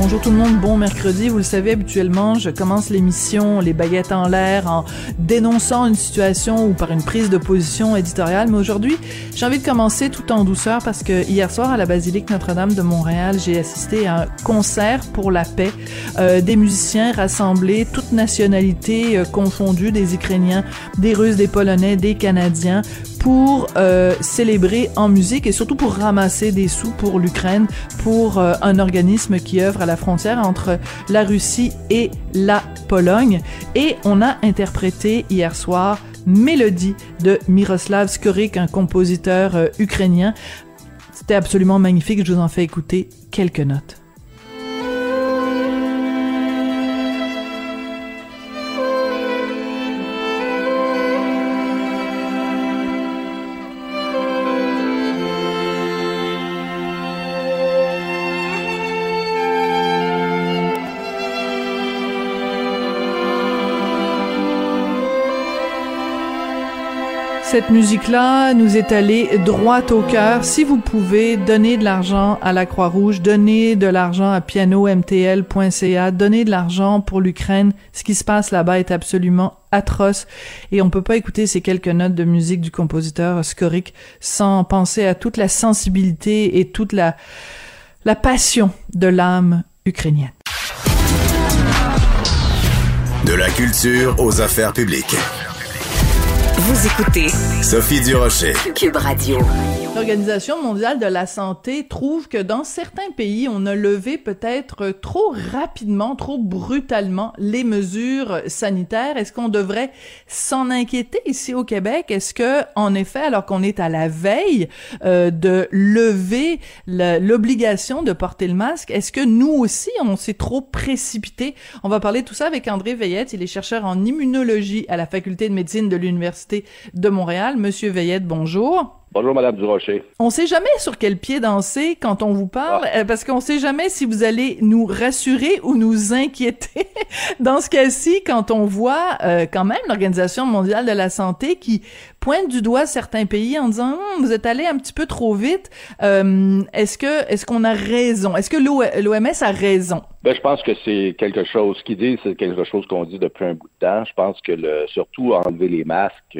Bonjour tout le monde, bon mercredi. Vous le savez, habituellement, je commence l'émission Les baguettes en l'air en dénonçant une situation ou par une prise de position éditoriale. Mais aujourd'hui, j'ai envie de commencer tout en douceur parce que hier soir à la basilique Notre-Dame de Montréal, j'ai assisté à un concert pour la paix. Euh, des musiciens rassemblés, toutes nationalités euh, confondues, des Ukrainiens, des Russes, des Polonais, des Canadiens, pour euh, célébrer en musique et surtout pour ramasser des sous pour l'Ukraine, pour euh, un organisme qui œuvre à la frontière entre la Russie et la Pologne. Et on a interprété hier soir Mélodie de Miroslav Skorik, un compositeur euh, ukrainien. C'était absolument magnifique, je vous en fais écouter quelques notes. Cette musique-là nous est allée droit au cœur. Si vous pouvez donner de l'argent à la Croix-Rouge, donner de l'argent à pianomtl.ca, donner de l'argent pour l'Ukraine, ce qui se passe là-bas est absolument atroce et on peut pas écouter ces quelques notes de musique du compositeur Skorik sans penser à toute la sensibilité et toute la la passion de l'âme ukrainienne. De la culture aux affaires publiques. Vous écoutez Sophie Durocher. Cube Radio. L'Organisation mondiale de la santé trouve que dans certains pays, on a levé peut-être trop rapidement, trop brutalement les mesures sanitaires. Est-ce qu'on devrait s'en inquiéter ici au Québec? Est-ce que, en effet, alors qu'on est à la veille euh, de lever l'obligation de porter le masque, est-ce que nous aussi, on s'est trop précipité? On va parler tout ça avec André Veillette. Il est chercheur en immunologie à la Faculté de médecine de l'Université de Montréal. Monsieur Veillette, bonjour. Bonjour, Madame Durocher. On sait jamais sur quel pied danser quand on vous parle, ah. euh, parce qu'on sait jamais si vous allez nous rassurer ou nous inquiéter. Dans ce cas-ci, quand on voit euh, quand même l'Organisation mondiale de la santé qui pointe du doigt certains pays en disant hum, vous êtes allé un petit peu trop vite, euh, est-ce que est-ce qu'on a raison? Est-ce que l'OMS a raison? Ben, je pense que c'est quelque chose qui dit, c'est quelque chose qu'on dit depuis un bout de temps. Je pense que le, surtout enlever les masques,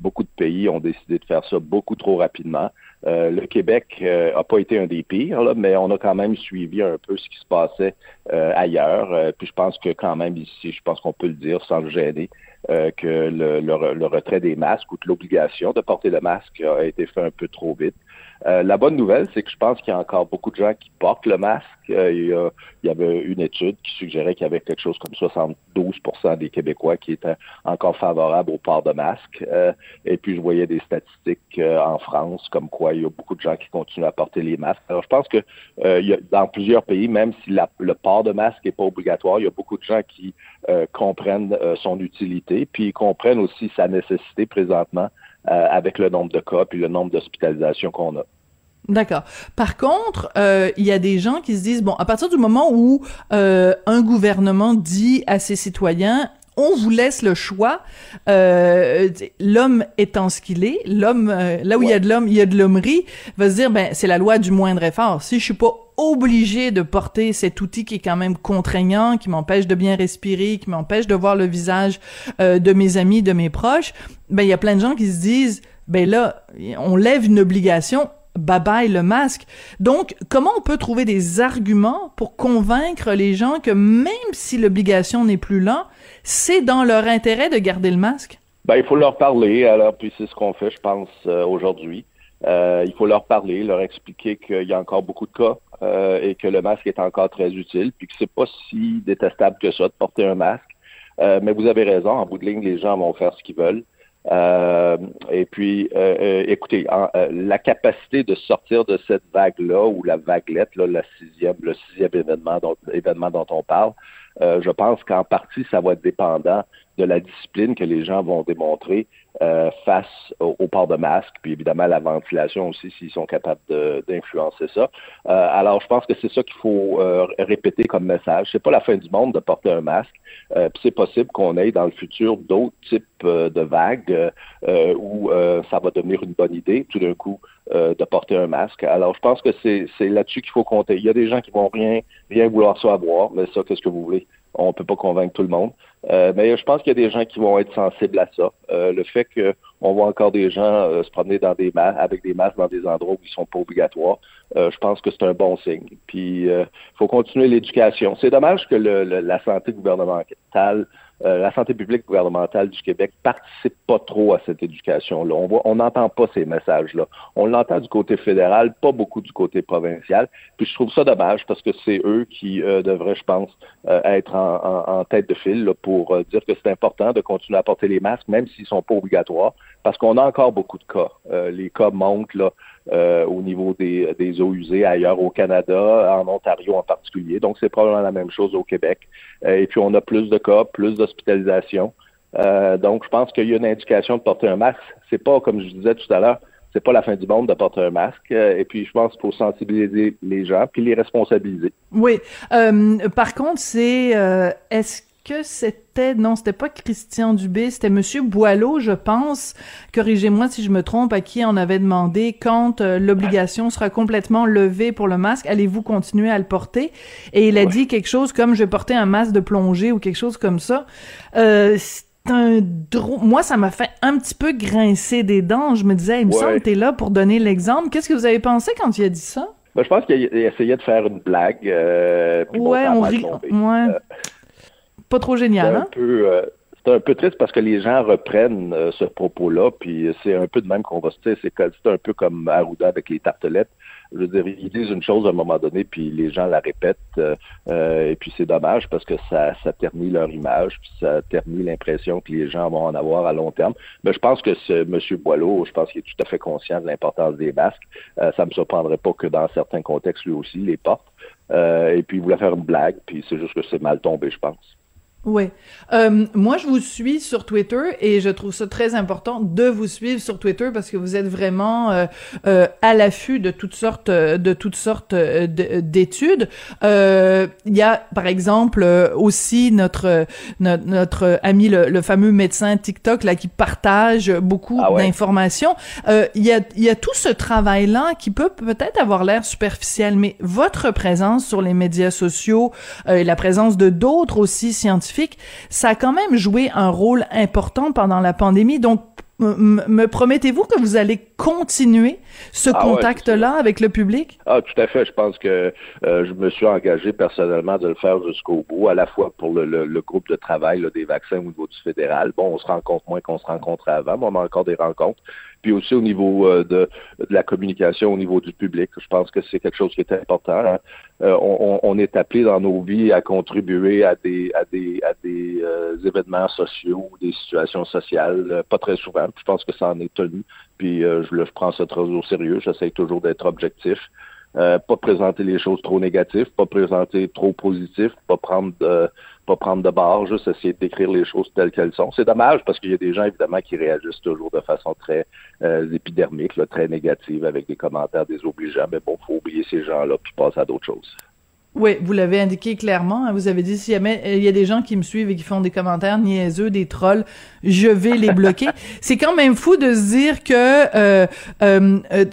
beaucoup de pays ont décidé de faire ça beaucoup trop rapidement. Euh, le Québec n'a euh, pas été un des pires, là, mais on a quand même suivi un peu ce qui se passait euh, ailleurs. puis je pense que quand même ici, je pense qu'on peut le dire sans le gêner, que le, le, retrait des masques ou de l'obligation de porter le masque a été fait un peu trop vite. Euh, la bonne nouvelle, c'est que je pense qu'il y a encore beaucoup de gens qui portent le masque. Euh, il, y avait une étude qui suggérait qu'il y avait quelque chose comme 72% des Québécois qui étaient encore favorables au port de masque. Euh, et puis, je voyais des statistiques en France comme quoi il y a beaucoup de gens qui continuent à porter les masques. Alors, je pense que il y a, dans plusieurs pays, même si le port de masque n'est pas obligatoire, il y a beaucoup de gens qui comprennent son utilité, puis ils comprennent aussi sa nécessité présentement euh, avec le nombre de cas puis le nombre d'hospitalisations qu'on a. D'accord. Par contre, euh, il y a des gens qui se disent bon, à partir du moment où euh, un gouvernement dit à ses citoyens on vous laisse le choix. Euh, l'homme étant ce qu'il est, l'homme, euh, là où il y a de l'homme, il y a de l'hommerie, va se dire, ben, c'est la loi du moindre effort. Si je suis pas obligé de porter cet outil qui est quand même contraignant, qui m'empêche de bien respirer, qui m'empêche de voir le visage euh, de mes amis, de mes proches, ben il y a plein de gens qui se disent ben là on lève une obligation, bye bye le masque. Donc comment on peut trouver des arguments pour convaincre les gens que même si l'obligation n'est plus là, c'est dans leur intérêt de garder le masque? Ben, il faut leur parler, alors, puis c'est ce qu'on fait, je pense, euh, aujourd'hui. Euh, il faut leur parler, leur expliquer qu'il y a encore beaucoup de cas euh, et que le masque est encore très utile, puis que c'est pas si détestable que ça de porter un masque. mais vous avez raison, en bout de ligne, les gens vont faire ce qu'ils veulent. et puis, écoutez, la capacité de sortir de cette vague-là, ou la vaguelette, là, la sixième, le sixième événement événement dont on parle, euh, je pense qu'en partie, ça va être dépendant de la discipline que les gens vont démontrer euh, face au, port de masque, puis évidemment la ventilation aussi, s'ils sont capables d'influencer ça. Euh, alors, je pense que c'est ça qu'il faut euh, répéter comme message. C'est pas la fin du monde de porter un masque. puis c'est possible qu'on ait dans le futur d'autres types de vagues où ça va devenir une bonne idée tout d'un coup de porter un masque. Alors, je pense que c'est là-dessus qu'il faut compter. Il y a des gens qui vont rien, rien vouloir savoir, mais ça, qu'est-ce que vous voulez? On ne peut pas convaincre tout le monde. Euh, mais je pense qu'il y a des gens qui vont être sensibles à ça. Euh, le fait qu'on voit encore des gens euh, se promener dans des avec des masques dans des endroits où ils sont pas obligatoires, je pense que c'est un bon signe. Puis il faut continuer l'éducation. C'est dommage que le, la santé gouvernementale euh, la santé publique gouvernementale du Québec participe pas trop à cette éducation-là. On voit, on n'entend pas ces messages-là. On l'entend du côté fédéral, pas beaucoup du côté provincial. Puis je trouve ça dommage parce que c'est eux qui euh, devraient, je pense, euh, être en, tête de file pour dire que c'est important de continuer à porter les masques, même s'ils sont pas obligatoires, parce qu'on a encore beaucoup de cas. les cas montent là. au niveau des, des, eaux usées ailleurs au Canada, en Ontario en particulier. Donc, c'est probablement la même chose au Québec. et puis, on a plus de cas, plus de Euh, donc, je pense qu'il y a une indication de porter un masque. C'est pas, comme je disais tout à l'heure, c'est pas la fin du monde de porter un masque. Euh, et puis, je pense qu'il faut sensibiliser les gens puis les responsabiliser. Oui. Euh, par contre, c'est est-ce que c'était non, c'était pas Christian Dubé, c'était Monsieur Boileau, je pense. Corrigez-moi si je me trompe, à qui on avait demandé quand euh, l'obligation sera complètement levée pour le masque, allez-vous continuer à le porter? Et il a dit quelque chose comme je vais porter un masque de plongée ou quelque chose comme ça. Euh, un Moi, ça m'a fait un petit peu grincer des dents. Je me disais, il me semble que t'es là pour donner l'exemple. Qu'est-ce que vous avez pensé quand il a dit ça? Ben, je pense qu'il essayait de faire une blague. Euh, ouais, on rit. Ouais. Euh, pas trop génial, hein? Euh, c'est un peu triste parce que les gens reprennent euh, ce propos-là, puis c'est un peu de même qu'on va se dire, c'est un peu comme Arruda avec les tartelettes. Je veux dire, ils disent une chose à un moment donné, puis les gens la répètent, euh, et puis c'est dommage parce que ça, ça ternit leur image, puis ça ternit l'impression que les gens vont en avoir à long terme. Mais je pense que ce M. Boileau, je pense qu'il est tout à fait conscient de l'importance des masques. ça me surprendrait pas que dans certains contextes, lui aussi, les porte. et puis il voulait faire une blague, puis c'est juste que c'est mal tombé, je pense. Oui. Euh, moi, je vous suis sur Twitter et je trouve ça très important de vous suivre sur Twitter parce que vous êtes vraiment euh, euh, à l'affût de toutes sortes de toutes sortes d'études. Il y a, par exemple, aussi notre notre, notre ami le, fameux médecin TikTok là qui partage beaucoup ah d'informations. Il y a il y a tout ce travail là qui peut peut-être avoir l'air superficiel, mais votre présence sur les médias sociaux et la présence de d'autres aussi scientifiques ça a quand même joué un rôle important pendant la pandémie. Donc, me promettez-vous que vous allez continuer ce ah contact-là avec le public? Ah, tout à fait. Je pense que euh, je me suis engagé personnellement de le faire jusqu'au bout, à la fois pour le, groupe de travail des vaccins au niveau du fédéral. Bon, on se rencontre moins qu'on se rencontrait avant, mais on a encore des rencontres puis aussi au niveau euh, de, la communication au niveau du public. Je pense que c'est quelque chose qui est important. Hein. Euh, on, est appelé dans nos vies à contribuer à des à des à des euh, événements sociaux, des situations sociales, pas très souvent. je pense que ça en est tenu. Puis je le je prends ça très au sérieux. J'essaie toujours d'être objectif. Pas présenter les choses trop négatives, pas présenter trop positif, pas prendre de, pas prendre de barre, juste essayer de décrire les choses telles qu'elles sont. C'est dommage parce qu'il y a des gens, évidemment, qui réagissent toujours de façon très euh, épidermique, très négative, avec des commentaires désobligeants. Mais bon, faut oublier ces gens-là puis passer à d'autres choses. Oui, vous l'avez indiqué clairement. Hein. vous avez dit s'il y, a, il y a des gens qui me suivent et qui font des commentaires niaiseux, des trolls, je vais les bloquer. C'est quand même fou de se dire que euh, euh, euh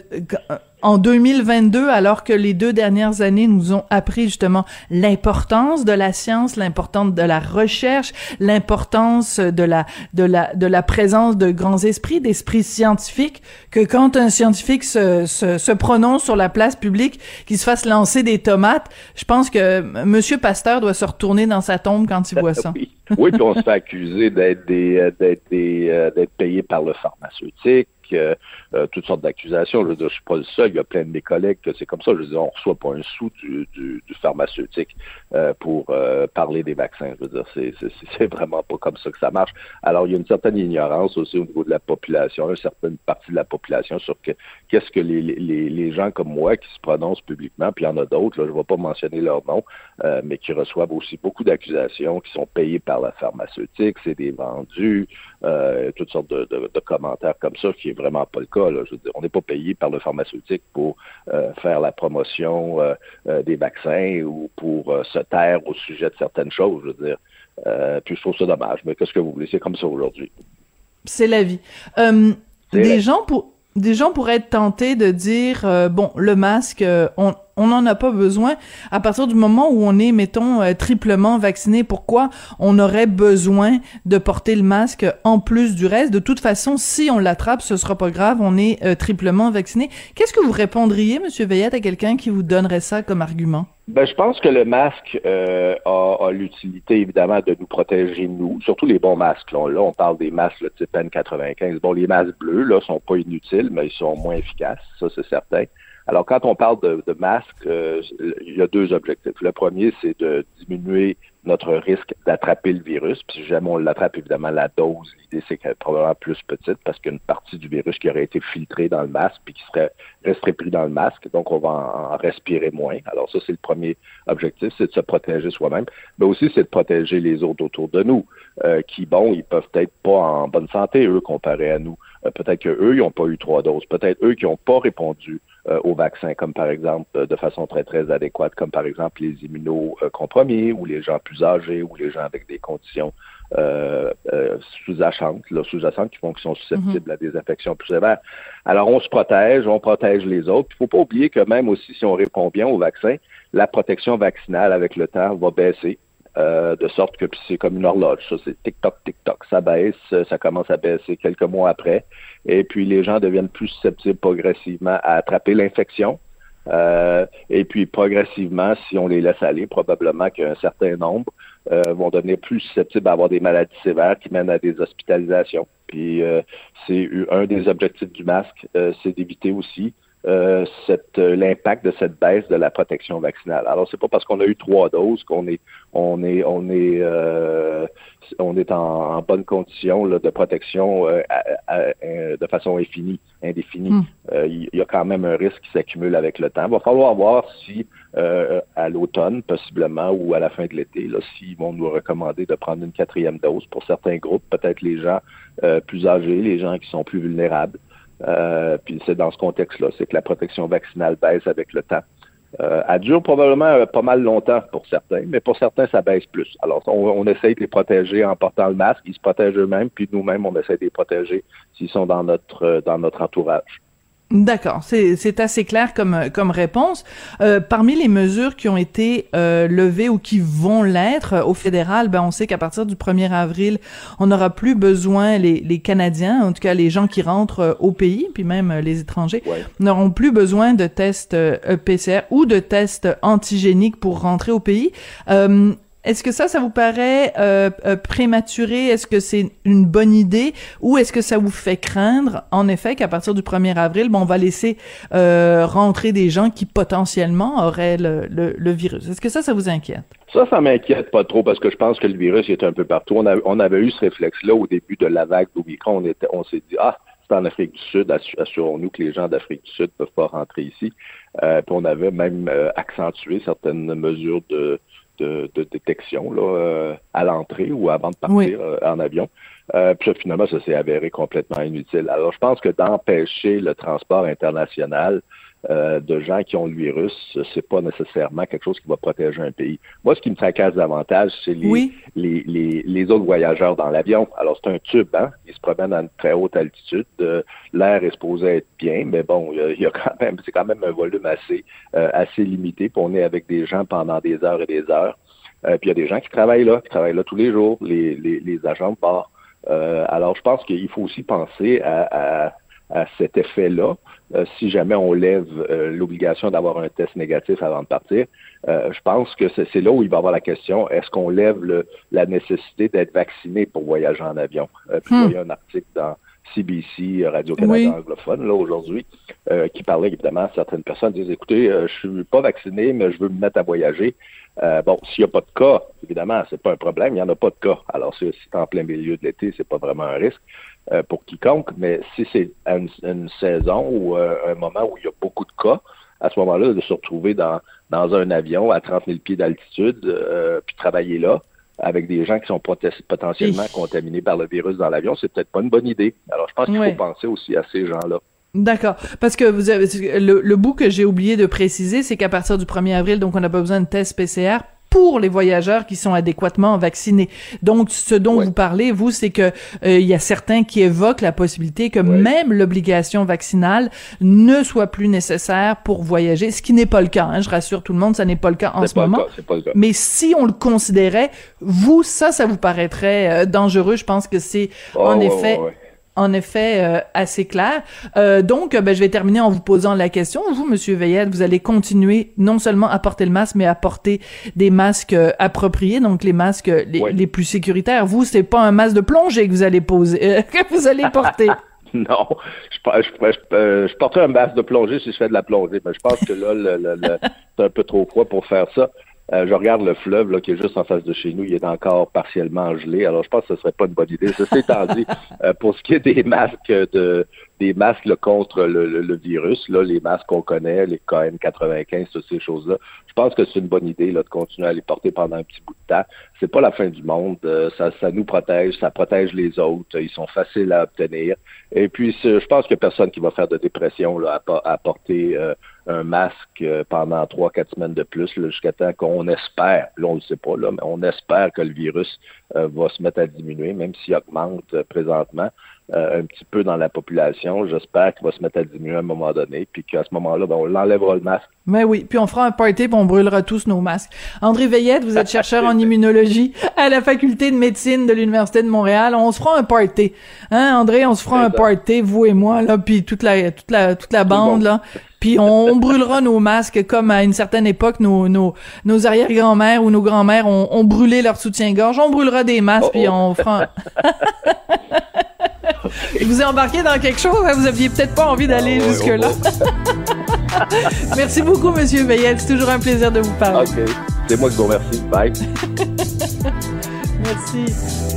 en 2022, alors que les deux dernières années nous ont appris justement l'importance de la science, l'importance de la recherche, l'importance de la de la de la présence de grands esprits, d'esprits scientifiques, que quand un scientifique se, se, se prononce sur la place publique, qu'il se fasse lancer des tomates, je pense que Monsieur Pasteur doit se retourner dans sa tombe quand il voit ça. Oui, puis on se fait accuser d'être des euh, d'être des euh, d'être payé par le pharmaceutique pharmaceutique, toutes sortes d'accusations. Je je suis pas le seul. Il y a plein de mes collègues que c'est comme ça. Je veux dire, on reçoit pas un sou du, du, pharmaceutique pour parler des vaccins. Je veux dire, c'est, vraiment pas comme ça que ça marche. Alors, il y a une certaine ignorance aussi au niveau de la population, une certaine partie de la population sur que, qu'est-ce que les, gens comme moi qui se prononcent publiquement, puis il y en a d'autres, je ne vais pas mentionner leur nom, euh, mais qui reçoivent aussi beaucoup d'accusations, qui sont payés par la pharmaceutique, c'est des vendus, euh, toutes sortes de, commentaires comme ça, qui vraiment pas le cas. Là. Je veux dire, on n'est pas payé par le pharmaceutique pour euh, faire la promotion des vaccins ou pour se taire au sujet de certaines choses. Je veux dire, puis je trouve ça dommage, mais qu'est-ce que vous voulez, c'est comme ça aujourd'hui. C'est la vie. des gens pour des gens pourraient être tentés de dire bon le masque on on n'en a pas besoin à partir du moment où on est, mettons, euh, triplement vacciné. Pourquoi on aurait besoin de porter le masque en plus du reste? De toute façon, si on l'attrape, ce sera pas grave, on est euh, triplement vacciné. Qu'est-ce que vous répondriez, Monsieur Veillette, à quelqu'un qui vous donnerait ça comme argument? Ben, je pense que le masque euh, a, l'utilité, évidemment, de nous protéger, nous, surtout les bons masques. Là, on parle des masques le type N95. Bon, les masques bleus, là, sont pas inutiles, mais ils sont moins efficaces, ça, c'est certain. Alors, quand on parle de, de masque, euh, il y a deux objectifs. Le premier, c'est de diminuer notre risque d'attraper le virus. Puis si jamais on l'attrape, évidemment, la dose, l'idée, c'est qu'elle est probablement plus petite parce qu'il y a une partie du virus qui aurait été filtrée dans le masque puis qui serait resterait pris dans le masque. Donc, on va en, respirer moins. Alors, ça, c'est le premier objectif, c'est de se protéger soi-même. Mais aussi, c'est de protéger les autres autour de nous, euh, qui, bon, ils peuvent être pas en bonne santé, eux, comparés à nous. Euh, peut-être qu'eux, ils n'ont pas eu trois doses. Peut-être eux qui n'ont pas répondu euh, au vaccin, comme par exemple de façon très, très adéquate, comme par exemple les immunocompromis ou les gens plus âgés ou les gens avec des conditions euh, euh, sous-jacentes, sous-jacentes qui font qu'ils sont susceptibles à des infections plus sévères. Alors, on se protège, on protège les autres. Il ne faut pas oublier que même aussi si on répond bien au vaccin, la protection vaccinale avec le temps va baisser. Euh, de sorte que c'est comme une horloge, ça c'est tic-toc, tic-toc, ça baisse, ça commence à baisser quelques mois après, et puis les gens deviennent plus susceptibles progressivement à attraper l'infection, euh, et puis progressivement, si on les laisse aller, probablement qu'un certain nombre euh, vont devenir plus susceptibles à avoir des maladies sévères qui mènent à des hospitalisations. Puis euh, c'est un des objectifs du masque, c'est d'éviter aussi euh, l'impact de cette baisse de la protection vaccinale. Alors c'est pas parce qu'on a eu trois doses qu'on est on est on est on est en, bonne condition là, de protection de façon infinie, indéfinie. Hmm. Il y a quand même un risque qui s'accumule avec le temps. Il va falloir voir si euh, à l'automne, possiblement, ou à la fin de l'été, s'ils vont nous recommander de prendre une quatrième dose pour certains groupes, peut-être les gens euh, plus âgés, les gens qui sont plus vulnérables. Euh, puis c'est dans ce contexte-là, c'est que la protection vaccinale baisse avec le temps. Euh, elle dure probablement pas mal longtemps pour certains, mais pour certains, ça baisse plus. Alors, on, on essaye de les protéger en portant le masque, ils se protègent eux-mêmes, puis nous-mêmes, on essaie de les protéger s'ils sont dans notre dans notre entourage. D'accord, c'est assez clair comme comme réponse. Euh, parmi les mesures qui ont été euh, levées ou qui vont l'être euh, au fédéral, ben on sait qu'à partir du 1er avril, on n'aura plus besoin les, les Canadiens, en tout cas les gens qui rentrent euh, au pays, puis même les étrangers, n'auront plus besoin de tests PCR ou de tests antigéniques pour rentrer au pays. Est-ce que ça, ça vous paraît euh, euh, prématuré? Est-ce que c'est une bonne idée? Ou est-ce que ça vous fait craindre, en effet, qu'à partir du 1er avril, bon, on va laisser euh, rentrer des gens qui potentiellement auraient le, le, virus? Est-ce que ça, ça vous inquiète? Ça, ça m'inquiète pas trop parce que je pense que le virus est un peu partout. On, on avait eu ce réflexe-là au début de la vague d'Omicron. On, on s'est dit, ah, c'est en Afrique du Sud, assurons-nous que les gens d'Afrique du Sud ne peuvent pas rentrer ici. puis on avait même accentué certaines mesures de de, détection là, euh, à l'entrée ou avant de partir euh, en avion. Euh, puis finalement, ça s'est avéré complètement inutile. Alors, je pense que d'empêcher le transport international euh, de gens qui ont le virus, c'est pas nécessairement quelque chose qui va protéger un pays. Moi, ce qui me tracasse davantage, c'est les, les, les, les, autres voyageurs dans l'avion. Alors, c'est un tube, hein? Ils se promènent à une très haute altitude. L'air est supposé être bien, mais bon, il y a, quand même, c'est quand même un volume assez, euh, assez limité. Puis on est avec des gens pendant des heures et des heures. Euh, puis il y a des gens qui travaillent là, qui travaillent là tous les jours, les, les, les agents de bord. alors, je pense qu'il faut aussi penser à, à à cet effet-là. Euh, si jamais on lève euh, l'obligation d'avoir un test négatif avant de partir, euh, je pense que c'est là où il va y avoir la question est-ce qu'on lève le, la nécessité d'être vacciné pour voyager en avion? Puis il y a un article dans CBC, Radio-Canada anglophone, là, aujourd'hui, qui parlait évidemment, certaines personnes disent, écoutez, je suis pas vacciné, mais je veux me mettre à voyager. bon, s'il n'y a pas de cas, évidemment, c'est pas un problème, il n'y en a pas de cas. Alors, si c'est en plein milieu de l'été, c'est pas vraiment un risque. Euh, pour quiconque, mais si c'est une, une, saison ou euh, un moment où il y a beaucoup de cas, à ce moment-là, de se retrouver dans, dans un avion à 30 000 pieds d'altitude, euh, puis travailler là, avec des gens qui sont potentiellement contaminés par le virus dans l'avion, c'est peut-être pas une bonne idée. Alors, je pense qu'il faut penser aussi à ces gens-là. D'accord. Parce que vous avez, le, le bout que j'ai oublié de préciser, c'est qu'à partir du 1er avril, donc on n'a pas besoin de test PCR pour les voyageurs qui sont adéquatement vaccinés. Donc, ce dont vous parlez, vous, c'est que euh, il y a certains qui évoquent la possibilité que même l'obligation vaccinale ne soit plus nécessaire pour voyager, ce qui n'est pas le cas. Hein, je rassure tout le monde, ça n'est pas le cas en ce moment. Mais si on le considérait, vous, ça, ça vous paraîtrait euh, dangereux. Je pense que c'est oh, en effet en effet euh, assez clair. Euh, donc, ben, je vais terminer en vous posant la question. Vous, Monsieur Veillette, vous allez continuer non seulement à porter le masque, mais à porter des masques euh, appropriés, donc les masques les, plus sécuritaires. Vous, c'est pas un masque de plongée que vous allez poser, que vous allez porter. non, je, je, je, porterai un masque de plongée si je fais de la plongée, mais je pense que là, c'est un peu trop froid pour faire ça. Euh, je regarde le fleuve là, qui est juste en face de chez nous, il est encore partiellement gelé. Alors je pense que ce serait pas une bonne idée. Ceci étant dit, euh, pour ce qui est des masques de des masques contre le, virus, là, les masques qu'on connaît, les KN95, toutes ces choses-là, je pense que c'est une bonne idée là, de continuer à les porter pendant un petit bout de temps. C'est pas la fin du monde. Euh, ça, ça nous protège, ça protège les autres. Ils sont faciles à obtenir. Et puis, je pense qu'il n'y a personne qui va faire de dépression là, à, porter un masque euh, pendant trois, quatre semaines de plus, jusqu'à temps qu'on espère, là on ne le sait pas, là, mais on espère que le virus euh, va se mettre à diminuer, même s'il augmente euh, un petit peu dans la population. J'espère qu'il va se mettre à diminuer à un moment donné, puis qu'à ce moment-là, ben, on l'enlèvera le masque. Mais oui, puis on fera un party, puis on brûlera tous nos masques. André Veillette, vous êtes chercheur en immunologie à la faculté de médecine de l'Université de Montréal. On se fera un party. Hein, André, on se fera un party, vous et moi, là, puis toute la, toute la, toute la bande, là. Puis on, brûlera nos masques comme à une certaine époque nos nos, nos arrière-grand-mères ou nos grands-mères ont, ont, brûlé leur soutien-gorge. On brûlera des masques puis on fera. Vous êtes embarqué dans quelque chose, hein? vous aviez peut-être pas envie d'aller ah jusque là. Merci beaucoup, Monsieur Veillette. C'est toujours un plaisir de vous parler. Ok, c'est moi qui vous remercie. Bye. Merci.